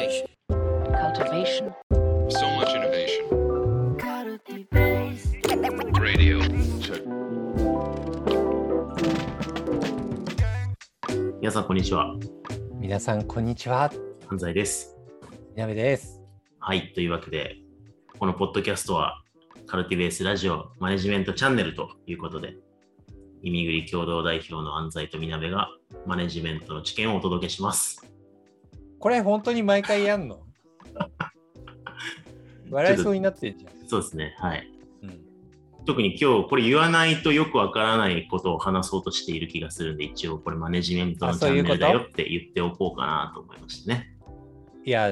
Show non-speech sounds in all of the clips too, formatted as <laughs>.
Cultivation. cultivation, So much innovation. Radio. Check. 皆さん、こんにちは。皆さん、こんにちは。安西です。みなべです。はい。というわけで、このポッドキャストは、カルティベースラジオマネジメントチャンネルということで、耳ぐり共同代表の安西とみなべが、マネジメントの知見をお届けします。これ、本当に毎回やんの？<laughs> 笑いそうになってんじゃん。そうですね。はい。うん、特に今日、これ言わないとよくわからないことを話そうとしている気がするんで、一応これマネジメントのチャンネルだよって言っておこうかなと思いましてね。いや、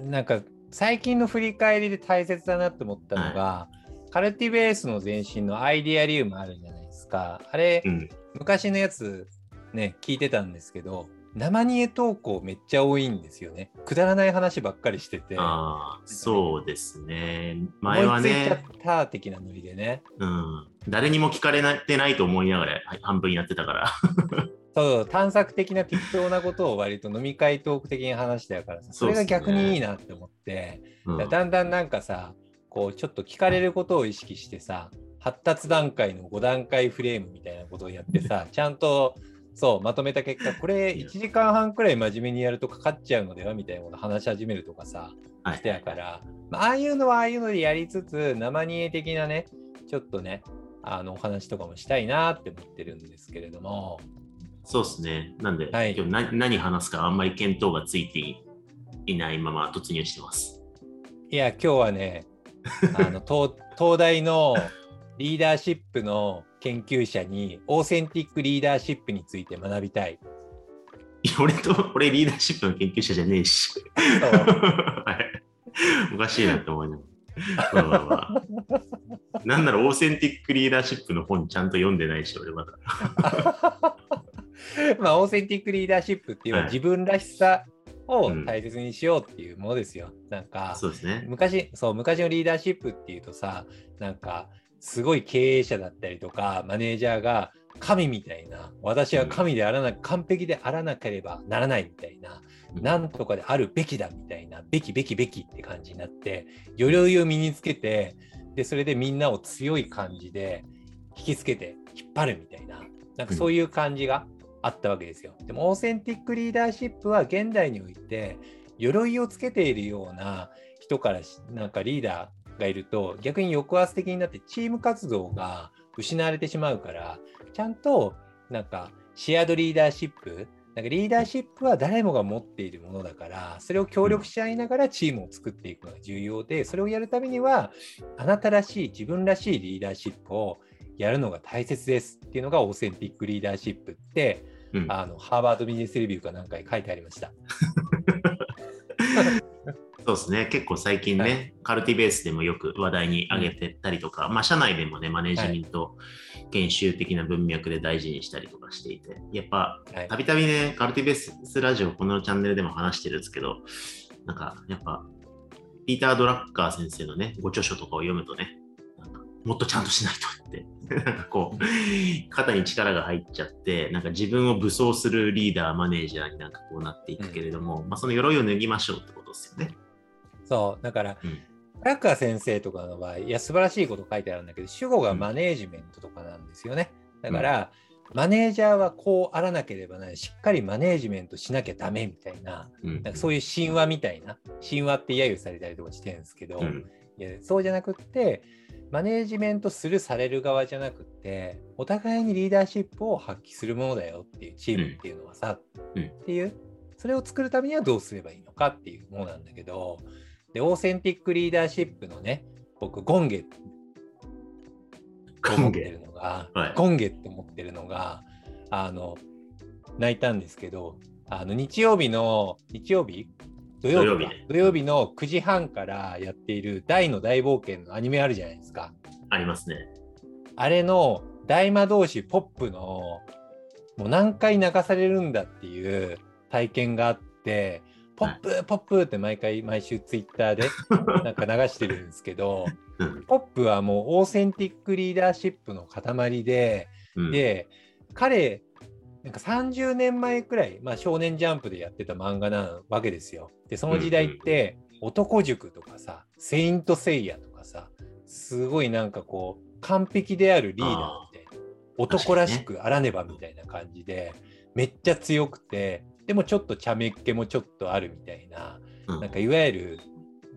なんか、最近の振り返りで大切だなって思ったのが、カルティベースの前身のアイデアリウムあるじゃないですか。あれ、うん。昔のやつね、聞いてたんですけど、生煮え投稿めっちゃ多いんですよね。くだらない話ばっかりしてて。ああ、そうですね。前はねっ、た的なノリでね。うん。誰にも聞かれてないと思いながらはい半分やってたから。<laughs> そう探索的な適当なことを割と飲み会トーク的に話してたからさそれが逆にいいなって思って、うんだんだんなんかさこうちょっと聞かれることを意識してさ発達段階の5段階フレームみたいなことをやってさちゃんとそうまとめた結果 <laughs> これ1時間半くらい真面目にやるとかかっちゃうのではみたいなこと話し始めるとかさはいしてやから、まあ、ああいうのはああいうのでやりつつ生煮え的なねちょっとねあのお話とかもしたいなって思ってるんですけれども。そうですね。なんで、はい今日何何話すかあんまり見当がついていいないまま突入してます。いや、今日はね、あの東 <laughs> 東大のリーダーシップの研究者に、 authentic leadership について学びたい。俺と、俺リーダーシップの研究者じゃねえし。おかしいなって思いながら。まあまあまあ。なんなら authentic leadership の本ちゃんと読んでないし、俺まだ。<laughs> まあ、 authentic leadership っていうのははい自分らしさをうん大切にしようっていうものですよ。なんか、そうですね。昔そう昔のリーダーシップっていうとさなんかすごい経営者だったりとかマネージャーが神みたいな私は神であらな、完璧であらなければならないみたいな、うん。なんとかであるべきだみたいなべきべきべきって感じになって鎧を身につけてでそれでみんなを強い感じで引きつけて引っ張るみたいななんかそういう感じがあったわけですよ。でもオーセンティックリーダーシップは現代において鎧をつけているような人からしなんかリーダーがいると逆に抑圧的になってチーム活動が失われてしまうからちゃんとなんかシェアードリーダーシップなんかリーダーシップは誰もが持っているものだからそれを協力し合いながらチームを作っていくのが重要でそれをやるためにはあなたらしい自分らしいリーダーシップをやるのが大切ですっていうのがオーセンティックリーダーシップってうんあのハーバードビジネスレビューかなんかに書いてありました。そうですね。結構最近ね、はい。カルティベースでもよく話題に上げてたりとか、まあ社内でもね、マネジメント研修的な文脈で大事にしたりとかしていて、やっぱはい。たびたびね、カルティベースラジオ、このチャンネルでも話してるんですけど、なんかやっぱ、ピーター・ドラッカー先生のね、ご著書とかを読むとね、もっとちゃんとしないとって、<laughs> なんかこう、肩に力が入っちゃって、なんか自分を武装するリーダー、マネージャーになんかこうなっていくけれども、まあその鎧を脱ぎましょうってことですよね。そうだから、うん。ラッカー先生とかの場合いや素晴らしいこと書いてあるんだけど主語がマネージメントとかなんですよね。だから、マネージャーはこうあらなければない。しっかりマネージメントしなきゃダメみたいなうん。なんかそういう神話みたいな。神話って揶揄されたりとかしてるんですけど、うん。いやそうじゃなくってマネージメントするされる側じゃなくってお互いにリーダーシップを発揮するものだよっていうチームっていうのはさ、うん。っていうそれを作るためにはどうすればいいのかっていうものなんだけどでオーセンティックリーダーシップのね僕ゴンゲ。と思ってるのが、はい。ゴンゲって思ってるのがあの泣いたんですけどあの日曜日の日曜日？土曜日か。土曜日。の9時半からやっている大の大冒険のアニメあるじゃないですか。ありますね。あれの大魔導士ポップのもう何回流されるんだっていう体験があって、ポップ、ポップって毎回毎週ツイッターで <laughs> なんか流してるんですけど、うん。ポップはもうオーセンティックリーダーシップの塊で、うん、で、彼なんか30年前くらい、まあ、少年ジャンプでやってた漫画なわけですよ。で、その時代って、男塾とかさ、セイント・セイヤとかさ、すごいなんかこう、完璧であるリーダーみたいな、男らしくあらねばみたいな感じで、めっちゃ強くて、でもちょっと茶目っ気もちょっとあるみたいな、うん。なんかいわゆる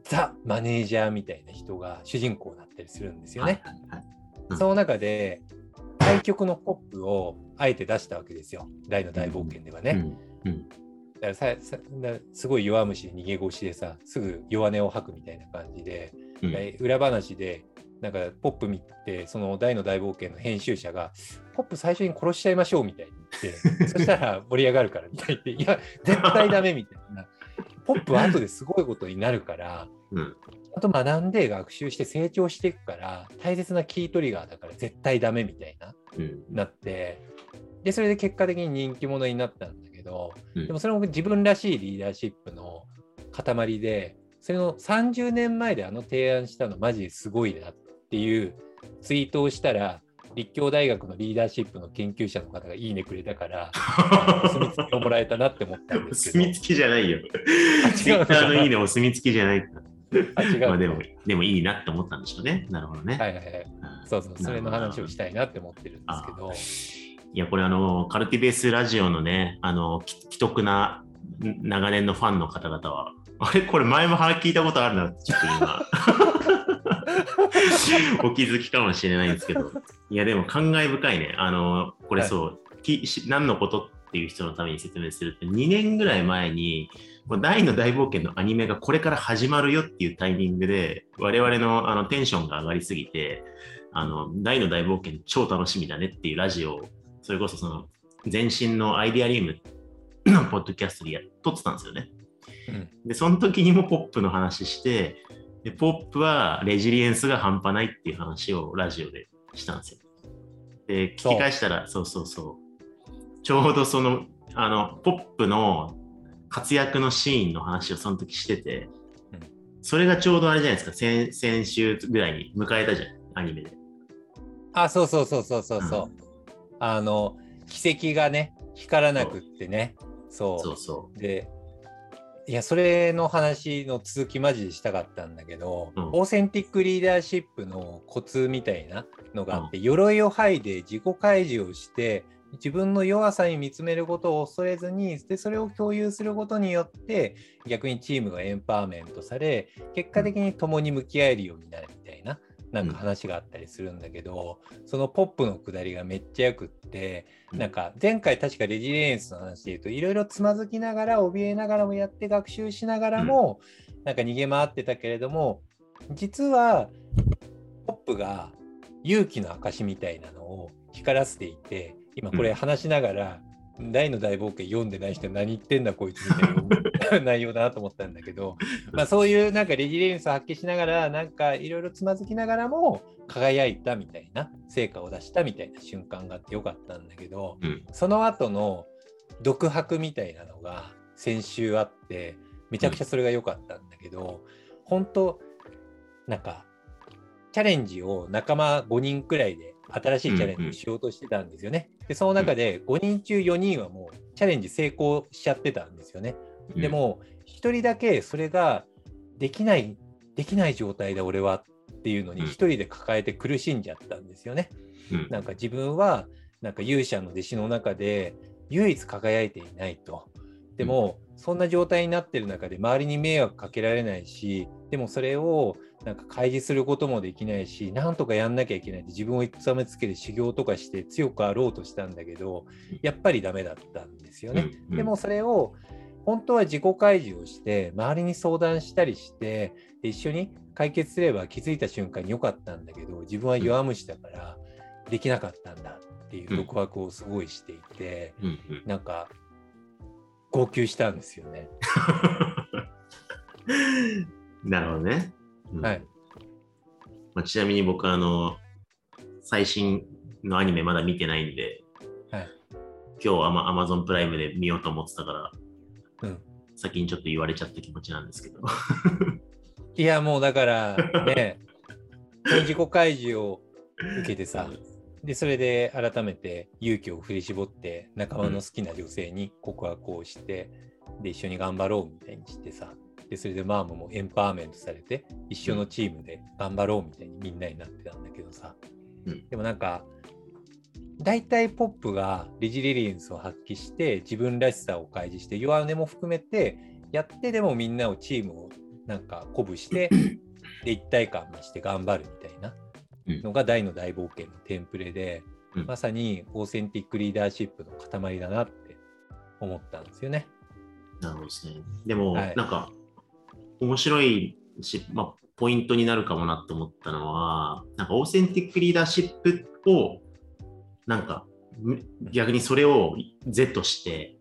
ザ・マネージャーみたいな人が主人公だったりするんですよね。その中で対局のポップをあえて出したわけですよ。大の大冒険ではね。だからさすごい弱虫で逃げ腰でさ、すぐ弱音を吐くみたいな感じで、うん。で裏話で、なんかポップ見て、その大の大冒険の編集者が、ポップ最初に殺しちゃいましょうみたいに言って、<laughs> そしたら盛り上がるからみたいに言って、いや、絶対ダメみたいな。ポップは後ですごいことになるから、うん。あと学んで学習して成長していくから、大切なキートリガーだから絶対ダメみたいな、うん。なって、で、それで結果的に人気者になったんだけど、うん。でもそれも自分らしいリーダーシップの塊で、それの30年前であの提案したのマジですごいなっていうツイートをしたら、立教大学のリーダーシップの研究者の方がいいねくれたから、<laughs> お墨付きをもらえたなって思ったんおですけど。墨付きじゃないよ。あツイッターのいいねお墨付きじゃない。あ違う、まあでも、でもいいなって思ったんでしょうね。なるほどね。はいはいはい。そうそう、それの話をしたいなって思ってるんですけど。いや、これあの、カルティベースラジオのね、あの、き既得なん長年のファンの方々は、あれ？これ前も聞いたことあるなちょっと今、<laughs> お気づきかもしれないんですけど、いや、でも感慨深いね。あの、これそう、きし何のことっていう人のために説明すると、2年ぐらい前に、大の大冒険のアニメがこれから始まるよっていうタイミングで、我々のあのテンションが上がりすぎて、あの、大の大冒険超楽しみだねっていうラジオを、それこそその、前身のアイデアリウム <coughs> のポッドキャストでや撮ってたんですよね。うんで、その時にもポップの話して、でポップはレジリエンスが半端ないっていう話をラジオでしたんですよ。で、聞き返したら、そうそうそう。ちょうどその、あの、ポップの活躍のシーンの話をその時してて、うんそれがちょうどあれじゃないですか、先先週ぐらいに迎えたじゃん、アニメで。あ、そうそうそうそうそうそう。あの、奇跡がね、光らなくってね。そう。そうそで、いや、それの話の続きマジでしたかったんだけど、うん。オーセンティックリーダーシップのコツみたいなのがあって、鎧を剥いで自己開示をして、自分の弱さに見つめることを恐れずにでそれを共有することによって逆にチームがエンパワーメントされ結果的に共に向き合えるようになるななんか話があったりするんだけど、そのポップのくだりがめっちゃよくってうん。なんか前回確かレジリエンスの話で言うといろいろつまずきながら怯えながらもやって学習しながらも、なんか逃げ回ってたけれども実はポップが勇気の証みたいなのを光らせていて今これ話しながら、大の大冒険読んでない人何言ってんだこいつみたいな内容だなと思ったんだけど、まあ、そういうなんかレジリエンスを発揮しながらなんかいろいろつまずきながらも輝いたみたいな成果を出したみたいな瞬間があってよかったんだけど、うんその後の独白みたいなのが先週あってめちゃくちゃそれが良かったんだけど、本当なんかチャレンジを仲間5人くらいで新しいチャレンジをしようとしてたんですよね。でその中で5人中4人はもうチャレンジ成功しちゃってたんですよね。で、も1人だけそれができないできない状態で俺はっていうのにうん。1人で抱えて苦しんじゃったんですよね。うん。なんか自分はなんか勇者の弟子の中で唯一輝いていないと。でも、そんな状態になってる中で周りに迷惑かけられないしでもそれをなんか開示することもできないしなんとかやんなきゃいけないって自分を痛めつけて修行とかして強くあろうとしたんだけどやっぱりダメだったんですよね。でもそれを本当は自己開示をして周りに相談したりしてで一緒に解決すれば気づいた瞬間に良かったんだけど自分は弱虫だからできなかったんだっていう独白をすごいしていて、うんうん。なんか号泣したんですよね。<laughs> なるほどね。うん。はい。まあ、ちなみに僕あの、最新のアニメまだ見てないんで、はい。今日アマアマゾンプライムで見ようと思ってたから、うん。先にちょっと言われちゃった気持ちなんですけど。いやもうだから <laughs> ね自己開示を受けてさで、それで改めて勇気を振り絞って、仲間の好きな女性に告白をして、で、一緒に頑張ろうみたいにしてさ、で、それでマームもエンパワーメントされて、一緒のチームで頑張ろうみたいにみんなになってたんだけどさ、うん。でもなんか、大体ポップがレジリリエンスを発揮して、自分らしさを開示して、弱音も含めて、やってでもみんなをチームをなんか鼓舞して、<clears throat> で、一体感にして頑張るみたいなうんのが大の大冒険のテンプレで、うんまさにオーセンティックリーダーシップの塊だなって思ったんですよね。なるほどですね。でも、はいなんか、面白いし、まあ、ポイントになるかもなと思ったのは、なんか、オーセンティックリーダーシップを、なんか、む逆にそれを Z して、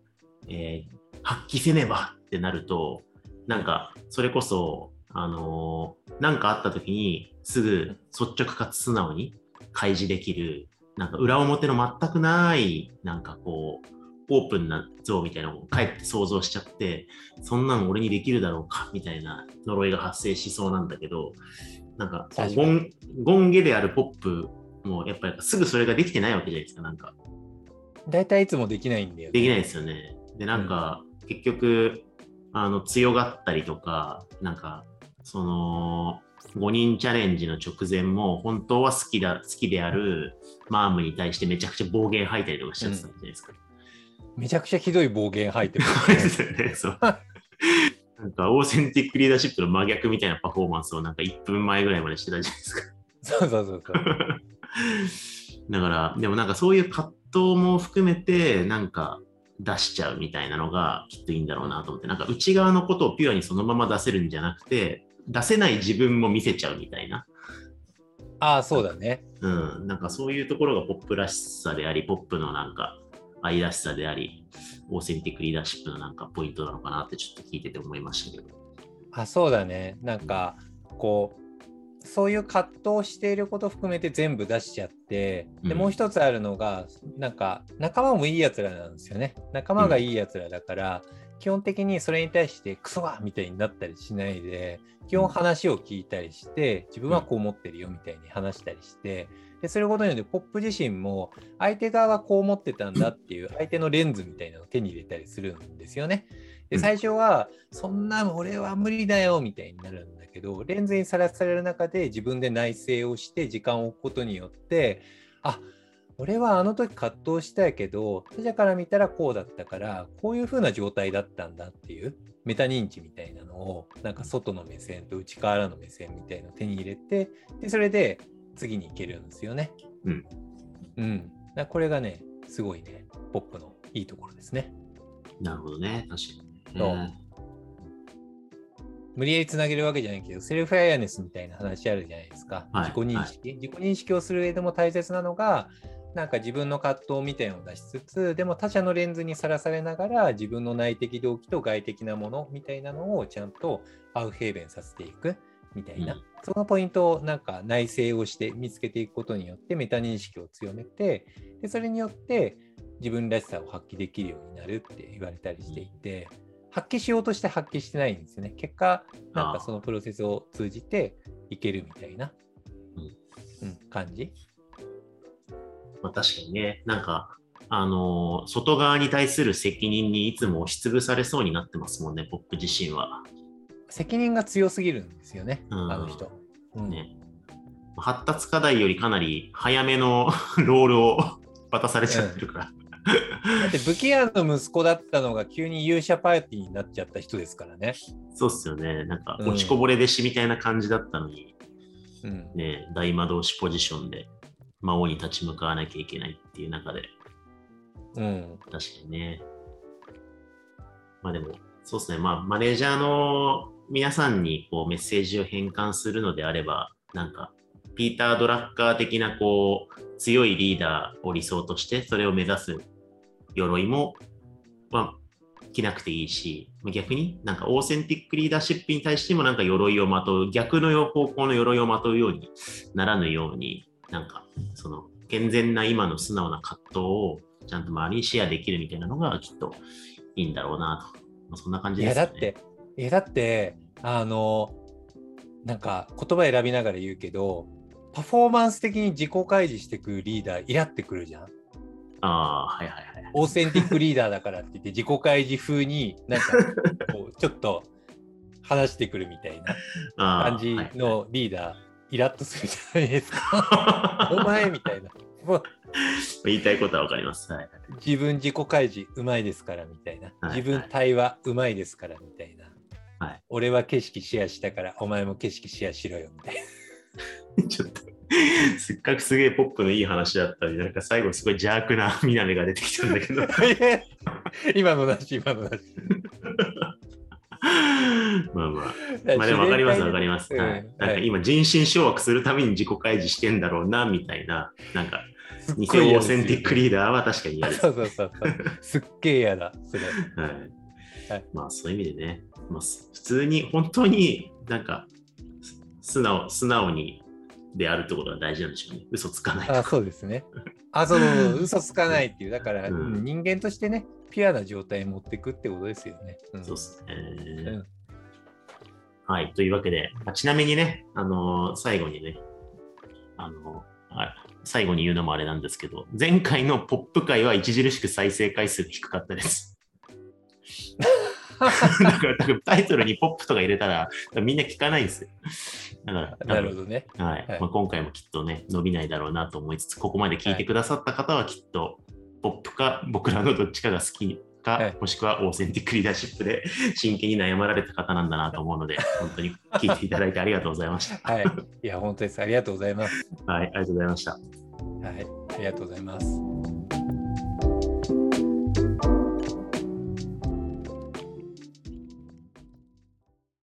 えー発揮せねばってなると、なんか、それこそ、あのーなんかあった時に、すぐ率直かつ素直に開示できる、なんか裏表の全くない、なんかこう、オープンな像みたいなのをかえって想像しちゃって、そんなの俺にできるだろうかみたいな呪いが発生しそうなんだけど、なんか、確かゴンゴンゲであるポップも、やっぱりすぐそれができてないわけじゃないですか、なんか。大体いつもできないんだよね。できないですよね。で、なんか、結局、あの、強がったりとか、なんか、その、5人チャレンジの直前も、本当は好きだ、好きであるマームに対してめちゃくちゃ暴言吐いたりとかしちゃってたじゃないですか。めちゃくちゃひどい暴言吐いてる、ですよね、<laughs> そう。なんか、オーセンティックリーダーシップの真逆みたいなパフォーマンスをなんか1分前ぐらいまでしてたじゃないですか。そうそうそうそう。だから、でもなんかそういう葛藤も含めて、なんか出しちゃうみたいなのがきっといいんだろうなと思って、なんか内側のことをピュアにそのまま出せるんじゃなくて、出せない自分も見せちゃうみたいな。ああ、そうだね。うん、なんかそういうところがポップらしさであり、ポップのなんか愛らしさであり、オーセンティックリーダーシップのなんかポイントなのかなってちょっと聞いてて思いましたけど。あそうだね。なんか、こう、そういう葛藤をしていること含めて全部出しちゃって、で、うんもう一つあるのが、なんか、仲間もいいやつらなんですよね。仲間がいいやつらだから、基本的にそれに対してクソがみたいになったりしないで、基本話を聞いたりして、自分はこう思ってるよみたいに話したりして、で、することによってポップ自身も相手側はこう思ってたんだっていう相手のレンズみたいなのを手に入れたりするんですよね。で、うん最初は、そんな俺は無理だよみたいになるんだけど、レンズにさらされる中で自分で内省をして時間を置くことによって、あ俺はあの時葛藤したけど、他者から見たらこうだったから、こういう風な状態だったんだっていうメタ認知みたいなのを、なんか外の目線と内からの目線みたいのを手に入れて、で、それで次に行けるんですよね。うん。うん。だこれがね、すごいね、ポップのいいところですね。なるほどね、確かに。そうえ無理やりつなげるわけじゃないけど、セルフアイアネスみたいな話あるじゃないですか。はい自己認識、自己認識をする上でも大切なのが、なんか自分の葛藤みたいなのを出しつつ、でも他者のレンズにさらされながら、自分の内的動機と外的なものみたいなのをちゃんとアウフヘーベンさせていくみたいな、うん。そのポイントをなんか内省をして見つけていくことによってメタ認識を強めて、でそれによって自分らしさを発揮できるようになるって言われたりしていて、発揮しようとして発揮してないんですよね。結果、なんかそのプロセスを通じていけるみたいな、うん感じ。まあ、確かにね、なんか、あのー外側に対する責任にいつも押しつぶされそうになってますもんね、ポップ自身は。責任が強すぎるんですよね、うんあの人。うんね発達課題よりかなり早めの <laughs> ロールを渡されちゃってるから。<laughs> だって武器屋の息子だったのが急に勇者パーティーになっちゃった人ですからね。そうっすよね。なんか、うん落ちこぼれ弟子みたいな感じだったのに、うん、ね、大魔導士ポジションで魔王に立ち向かわなきゃいけないっていう中で、うん、確かにね。まあでも、そうですね。まあ、マネージャーの皆さんにこうメッセージを変換するのであれば、なんか、ピーター・ドラッカー的なこう強いリーダーを理想として、それを目指す鎧も、まあ、着なくていいし、逆になんかオーセンティックリーダーシップに対してもなんか鎧をまとう、逆の方向の鎧をまとうようにならぬように、なんかその健全な今の素直な葛藤をちゃんと周りにシェアできるみたいなのがきっといいんだろうなと。まあ、そんな感じいですよね。やだって、いやだって、あの、なんか言葉選びながら言うけど、パフォーマンス的に自己開示してくるリーダーイラってくるじゃん。ああ、はいはいはい。オーセンティックリーダーだからって言って自己開示風になんかこうちょっと話してくるみたいな感じはいはいのリーダー、イラッとするじゃないですか。お前みたいな。もう言いたいことはわかります。はい。自分自己開示うまいですからみたいな。はい自分対話うまいですからみたいな。はい俺は景色シェアしたからお前も景色シェアしろよみたいな。<laughs> ちょっと、<laughs> せっかくすげえポップのいい話だったのに、なんか最後すごい邪悪な <laughs> みなめが出てきたんだけど。<laughs> 今のなし、今のなし。まあまあ。まあでも分かります分かります。うんはい、なんはいか今人心掌握するために自己開示してんだろうなみたいな、なんか偽オーセンティックリーダーは確かに嫌です。そうそうそうそう。すっげえ嫌だ、それ。はいはいまあそういう意味でね、まあ、す普通に本当になんかす素直素直にであるってことが大事なんでしょうね。嘘つかないとあか。そうですね。あ、そうそうそう、<laughs> 嘘つかないっていう。だから、うんうん人間としてね、ピュアな状態に持っていくってことですよね。うんそうですね、うんはい。というわけで、まあちなみにね、あのー最後にね、あのーあ最後に言うのもあれなんですけど、前回のポップ回は著しく再生回数が低かったです。<laughs> だからタイトルにポップとか入れたらみんな聞かないんですよ。だからなるほどね。はいはいまあ、今回もきっとね、伸びないだろうなと思いつつ、ここまで聞いてくださった方はきっと、ポップか僕らのどっちかが好きか、はいもしくはオーセンティックリーダーシップで真剣に悩まられた方なんだなと思うので、<laughs> 本当に聞いていただいてありがとうございました。はい。いや、本当です。ありがとうございます。はい、ありがとうございました。はい。ありがとうございます。